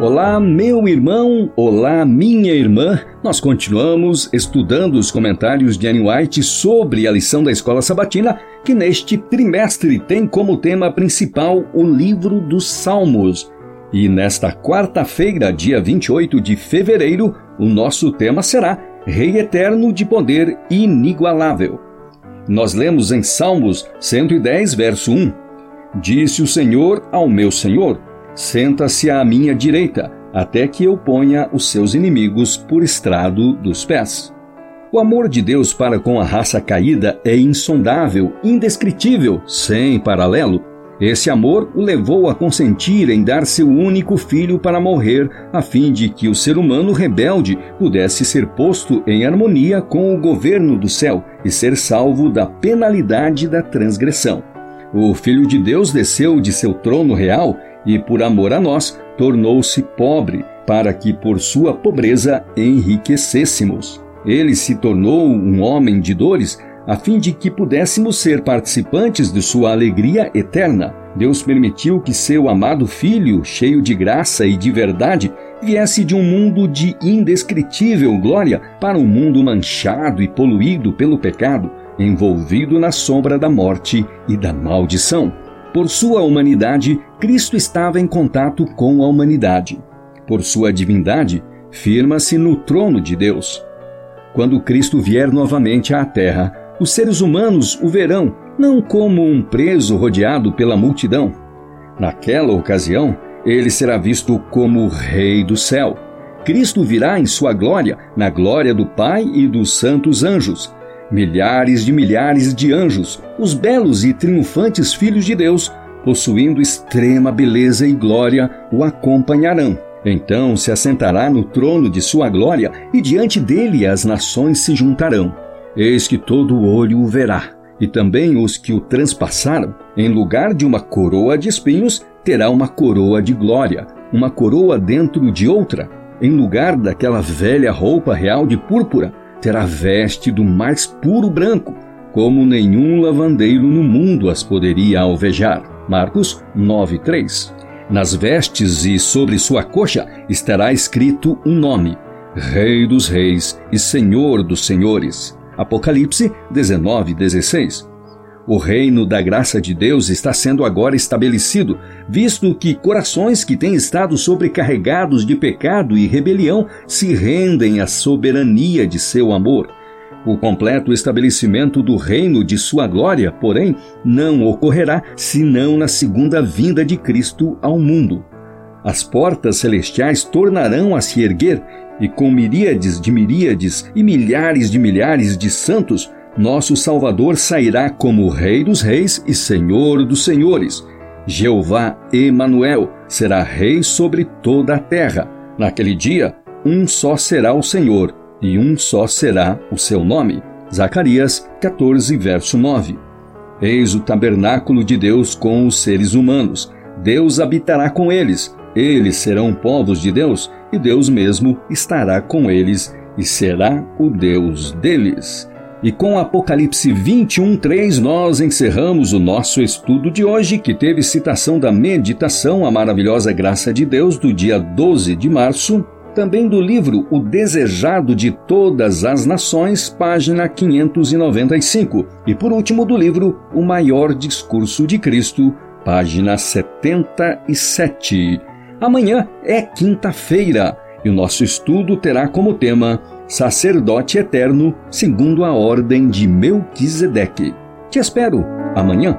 Olá, meu irmão, olá, minha irmã. Nós continuamos estudando os comentários de Annie White sobre a lição da Escola Sabatina, que neste trimestre tem como tema principal o livro dos Salmos. E nesta quarta-feira, dia 28 de fevereiro, o nosso tema será Rei Eterno de Poder Inigualável. Nós lemos em Salmos 110, verso 1: Disse o Senhor ao meu Senhor Senta-se à minha direita, até que eu ponha os seus inimigos por estrado dos pés. O amor de Deus para com a raça caída é insondável, indescritível, sem paralelo. Esse amor o levou a consentir em dar seu único filho para morrer, a fim de que o ser humano rebelde pudesse ser posto em harmonia com o governo do céu e ser salvo da penalidade da transgressão. O Filho de Deus desceu de seu trono real e, por amor a nós, tornou-se pobre, para que por sua pobreza enriquecêssemos. Ele se tornou um homem de dores, a fim de que pudéssemos ser participantes de sua alegria eterna. Deus permitiu que seu amado Filho, cheio de graça e de verdade, viesse de um mundo de indescritível glória para um mundo manchado e poluído pelo pecado, envolvido na sombra da morte e da maldição. Por sua humanidade, Cristo estava em contato com a humanidade. Por sua divindade, firma-se no trono de Deus. Quando Cristo vier novamente à Terra, os seres humanos o verão não como um preso rodeado pela multidão. Naquela ocasião, ele será visto como Rei do céu. Cristo virá em sua glória, na glória do Pai e dos santos anjos, Milhares de milhares de anjos, os belos e triunfantes filhos de Deus, possuindo extrema beleza e glória, o acompanharão. Então se assentará no trono de sua glória, e diante dele as nações se juntarão. Eis que todo olho o verá, e também os que o transpassaram, em lugar de uma coroa de espinhos, terá uma coroa de glória, uma coroa dentro de outra, em lugar daquela velha roupa real de púrpura, terá veste do mais puro branco, como nenhum lavandeiro no mundo as poderia alvejar. Marcos 9:3. Nas vestes e sobre sua coxa estará escrito um nome: Rei dos Reis e Senhor dos Senhores. Apocalipse 19:16. O reino da graça de Deus está sendo agora estabelecido, visto que corações que têm estado sobrecarregados de pecado e rebelião se rendem à soberania de seu amor. O completo estabelecimento do reino de sua glória, porém, não ocorrerá senão na segunda vinda de Cristo ao mundo. As portas celestiais tornarão a se erguer, e com miríades de miríades e milhares de milhares de santos, nosso Salvador sairá como Rei dos Reis e Senhor dos Senhores. Jeová Emanuel será rei sobre toda a terra. Naquele dia, um só será o Senhor e um só será o seu nome. Zacarias 14, verso 9. Eis o tabernáculo de Deus com os seres humanos. Deus habitará com eles. Eles serão povos de Deus e Deus mesmo estará com eles e será o Deus deles. E com Apocalipse 21:3 nós encerramos o nosso estudo de hoje, que teve citação da meditação A Maravilhosa Graça de Deus do dia 12 de março, também do livro O Desejado de Todas as Nações, página 595, e por último do livro O Maior Discurso de Cristo, página 77. Amanhã é quinta-feira e o nosso estudo terá como tema sacerdote eterno segundo a ordem de Melquisedeque. Te espero amanhã.